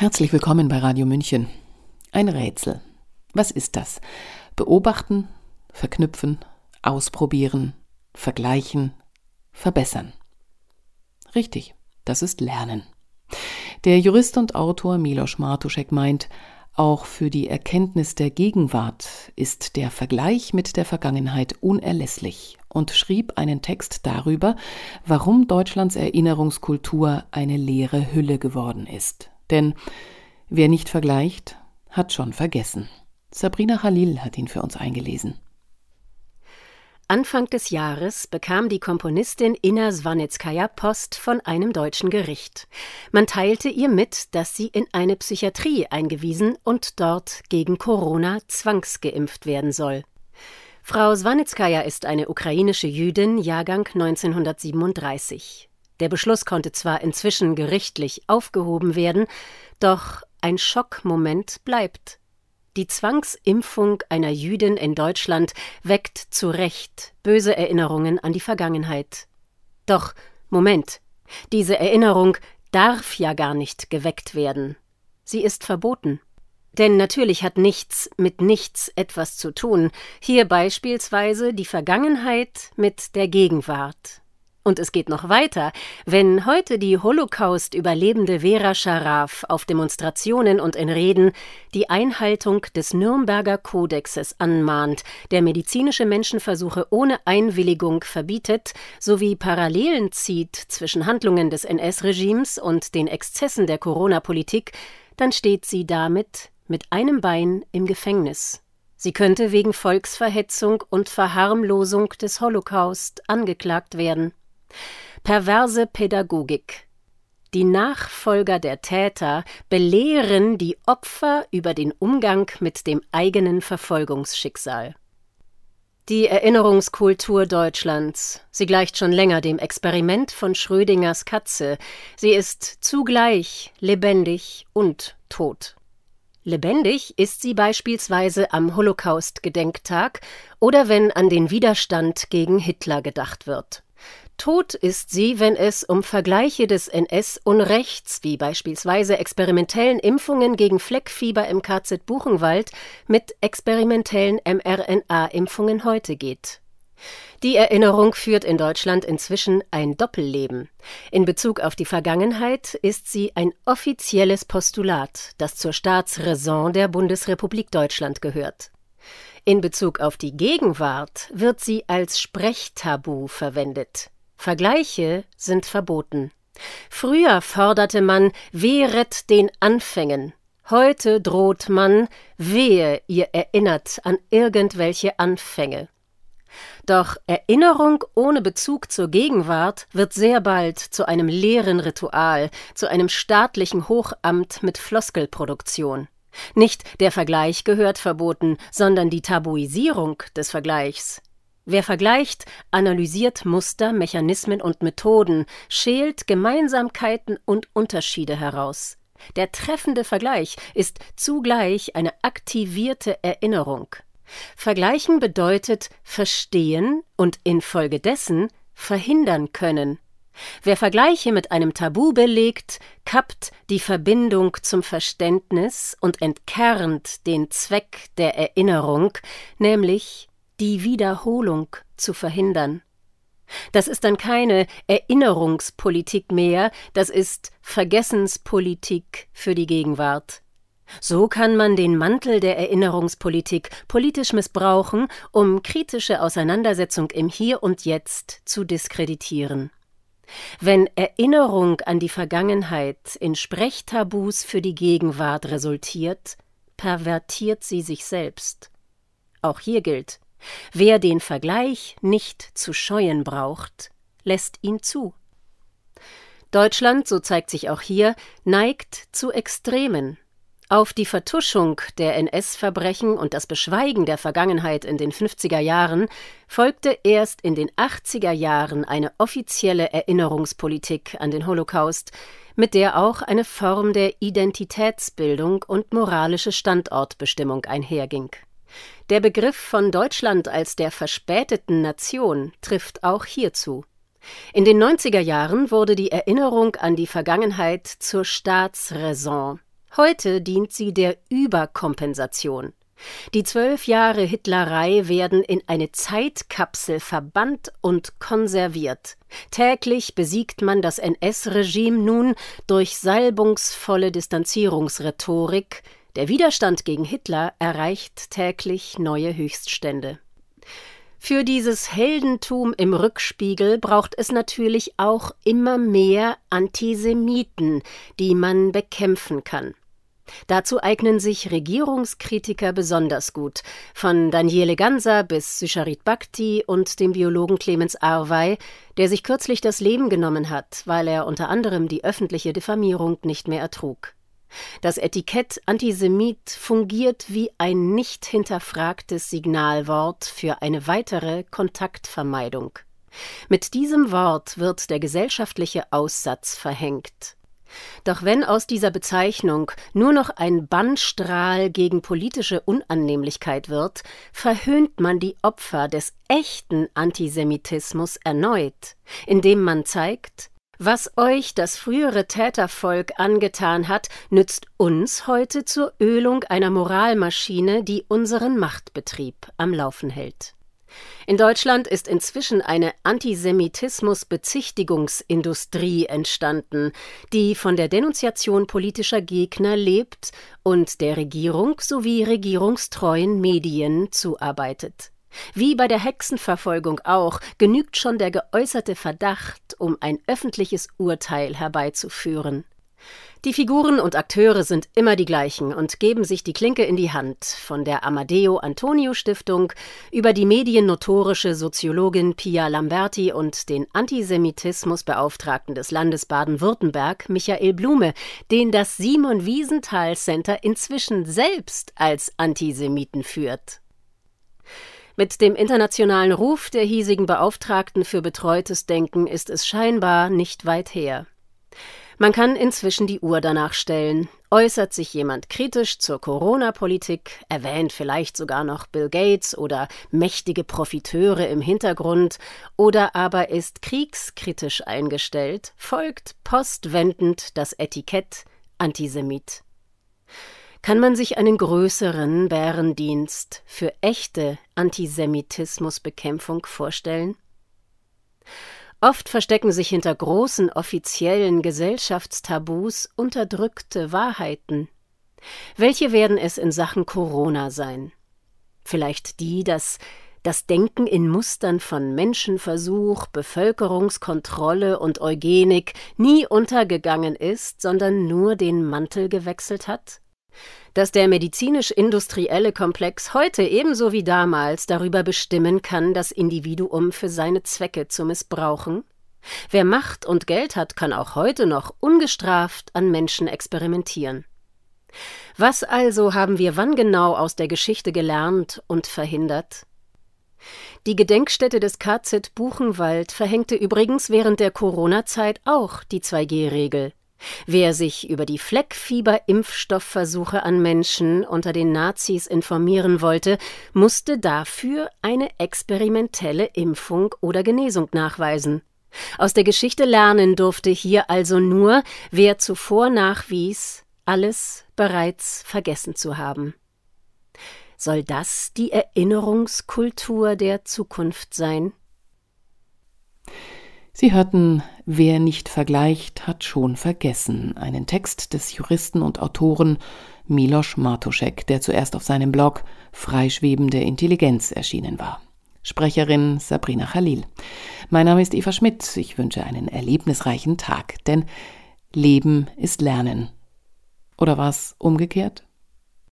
Herzlich willkommen bei Radio München. Ein Rätsel. Was ist das? Beobachten, verknüpfen, ausprobieren, vergleichen, verbessern. Richtig, das ist Lernen. Der Jurist und Autor Milos Martuszek meint, auch für die Erkenntnis der Gegenwart ist der Vergleich mit der Vergangenheit unerlässlich und schrieb einen Text darüber, warum Deutschlands Erinnerungskultur eine leere Hülle geworden ist. Denn wer nicht vergleicht, hat schon vergessen. Sabrina Khalil hat ihn für uns eingelesen. Anfang des Jahres bekam die Komponistin Inna Swanitskaya Post von einem deutschen Gericht. Man teilte ihr mit, dass sie in eine Psychiatrie eingewiesen und dort gegen Corona zwangsgeimpft werden soll. Frau Swanitskaya ist eine ukrainische Jüdin, Jahrgang 1937. Der Beschluss konnte zwar inzwischen gerichtlich aufgehoben werden, doch ein Schockmoment bleibt. Die Zwangsimpfung einer Jüdin in Deutschland weckt zu Recht böse Erinnerungen an die Vergangenheit. Doch Moment, diese Erinnerung darf ja gar nicht geweckt werden. Sie ist verboten. Denn natürlich hat nichts mit nichts etwas zu tun, hier beispielsweise die Vergangenheit mit der Gegenwart. Und es geht noch weiter. Wenn heute die Holocaust-Überlebende Vera Scharaf auf Demonstrationen und in Reden die Einhaltung des Nürnberger Kodexes anmahnt, der medizinische Menschenversuche ohne Einwilligung verbietet, sowie Parallelen zieht zwischen Handlungen des NS-Regimes und den Exzessen der Corona-Politik, dann steht sie damit mit einem Bein im Gefängnis. Sie könnte wegen Volksverhetzung und Verharmlosung des Holocaust angeklagt werden. Perverse Pädagogik. Die Nachfolger der Täter belehren die Opfer über den Umgang mit dem eigenen Verfolgungsschicksal. Die Erinnerungskultur Deutschlands. Sie gleicht schon länger dem Experiment von Schrödingers Katze. Sie ist zugleich lebendig und tot. Lebendig ist sie beispielsweise am Holocaust-Gedenktag oder wenn an den Widerstand gegen Hitler gedacht wird. Tot ist sie, wenn es um Vergleiche des NS-Unrechts, wie beispielsweise experimentellen Impfungen gegen Fleckfieber im KZ Buchenwald, mit experimentellen mRNA-Impfungen heute geht. Die Erinnerung führt in Deutschland inzwischen ein Doppelleben. In Bezug auf die Vergangenheit ist sie ein offizielles Postulat, das zur Staatsräson der Bundesrepublik Deutschland gehört. In Bezug auf die Gegenwart wird sie als Sprechtabu verwendet. Vergleiche sind verboten. Früher forderte man Wehret den Anfängen. Heute droht man Wehe, ihr erinnert an irgendwelche Anfänge. Doch Erinnerung ohne Bezug zur Gegenwart wird sehr bald zu einem leeren Ritual, zu einem staatlichen Hochamt mit Floskelproduktion. Nicht der Vergleich gehört verboten, sondern die Tabuisierung des Vergleichs. Wer vergleicht, analysiert Muster, Mechanismen und Methoden, schält Gemeinsamkeiten und Unterschiede heraus. Der treffende Vergleich ist zugleich eine aktivierte Erinnerung. Vergleichen bedeutet verstehen und infolgedessen verhindern können. Wer Vergleiche mit einem Tabu belegt, kappt die Verbindung zum Verständnis und entkernt den Zweck der Erinnerung, nämlich die Wiederholung zu verhindern. Das ist dann keine Erinnerungspolitik mehr, das ist Vergessenspolitik für die Gegenwart. So kann man den Mantel der Erinnerungspolitik politisch missbrauchen, um kritische Auseinandersetzung im Hier und Jetzt zu diskreditieren. Wenn Erinnerung an die Vergangenheit in Sprechtabus für die Gegenwart resultiert, pervertiert sie sich selbst. Auch hier gilt, Wer den Vergleich nicht zu scheuen braucht, lässt ihn zu. Deutschland, so zeigt sich auch hier, neigt zu Extremen. Auf die Vertuschung der NS-Verbrechen und das Beschweigen der Vergangenheit in den 50er Jahren folgte erst in den 80er Jahren eine offizielle Erinnerungspolitik an den Holocaust, mit der auch eine Form der Identitätsbildung und moralische Standortbestimmung einherging. Der Begriff von Deutschland als der verspäteten Nation trifft auch hierzu. In den 90er Jahren wurde die Erinnerung an die Vergangenheit zur Staatsräson. Heute dient sie der Überkompensation. Die zwölf Jahre Hitlerei werden in eine Zeitkapsel verbannt und konserviert. Täglich besiegt man das NS-Regime nun durch salbungsvolle Distanzierungsrhetorik. Der Widerstand gegen Hitler erreicht täglich neue Höchststände. Für dieses Heldentum im Rückspiegel braucht es natürlich auch immer mehr Antisemiten, die man bekämpfen kann. Dazu eignen sich Regierungskritiker besonders gut, von Daniele Ganser bis Susharit Bhakti und dem Biologen Clemens Arwey, der sich kürzlich das Leben genommen hat, weil er unter anderem die öffentliche Diffamierung nicht mehr ertrug. Das Etikett Antisemit fungiert wie ein nicht hinterfragtes Signalwort für eine weitere Kontaktvermeidung. Mit diesem Wort wird der gesellschaftliche Aussatz verhängt. Doch wenn aus dieser Bezeichnung nur noch ein Bannstrahl gegen politische Unannehmlichkeit wird, verhöhnt man die Opfer des echten Antisemitismus erneut, indem man zeigt, was euch das frühere Tätervolk angetan hat, nützt uns heute zur Ölung einer Moralmaschine, die unseren Machtbetrieb am Laufen hält. In Deutschland ist inzwischen eine Antisemitismus-Bezichtigungsindustrie entstanden, die von der Denunziation politischer Gegner lebt und der Regierung sowie regierungstreuen Medien zuarbeitet. Wie bei der Hexenverfolgung auch, genügt schon der geäußerte Verdacht, um ein öffentliches Urteil herbeizuführen. Die Figuren und Akteure sind immer die gleichen und geben sich die Klinke in die Hand, von der Amadeo Antonio Stiftung über die mediennotorische Soziologin Pia Lamberti und den Antisemitismusbeauftragten des Landes Baden-Württemberg, Michael Blume, den das Simon Wiesenthal Center inzwischen selbst als Antisemiten führt. Mit dem internationalen Ruf der hiesigen Beauftragten für betreutes Denken ist es scheinbar nicht weit her. Man kann inzwischen die Uhr danach stellen. Äußert sich jemand kritisch zur Corona-Politik, erwähnt vielleicht sogar noch Bill Gates oder mächtige Profiteure im Hintergrund, oder aber ist kriegskritisch eingestellt, folgt postwendend das Etikett Antisemit. Kann man sich einen größeren Bärendienst für echte Antisemitismusbekämpfung vorstellen? Oft verstecken sich hinter großen offiziellen Gesellschaftstabus unterdrückte Wahrheiten. Welche werden es in Sachen Corona sein? Vielleicht die, dass das Denken in Mustern von Menschenversuch, Bevölkerungskontrolle und Eugenik nie untergegangen ist, sondern nur den Mantel gewechselt hat? Dass der medizinisch-industrielle Komplex heute ebenso wie damals darüber bestimmen kann, das Individuum für seine Zwecke zu missbrauchen? Wer Macht und Geld hat, kann auch heute noch ungestraft an Menschen experimentieren. Was also haben wir wann genau aus der Geschichte gelernt und verhindert? Die Gedenkstätte des KZ Buchenwald verhängte übrigens während der Corona-Zeit auch die 2G-Regel. Wer sich über die Fleckfieber-Impfstoffversuche an Menschen unter den Nazis informieren wollte, musste dafür eine experimentelle Impfung oder Genesung nachweisen. Aus der Geschichte lernen durfte hier also nur, wer zuvor nachwies, alles bereits vergessen zu haben. Soll das die Erinnerungskultur der Zukunft sein? Sie hörten Wer nicht vergleicht, hat schon vergessen, einen Text des Juristen und Autoren Milos Martuschek, der zuerst auf seinem Blog Freischwebende Intelligenz erschienen war. Sprecherin Sabrina Khalil. Mein Name ist Eva Schmidt. Ich wünsche einen erlebnisreichen Tag, denn Leben ist Lernen. Oder war es umgekehrt?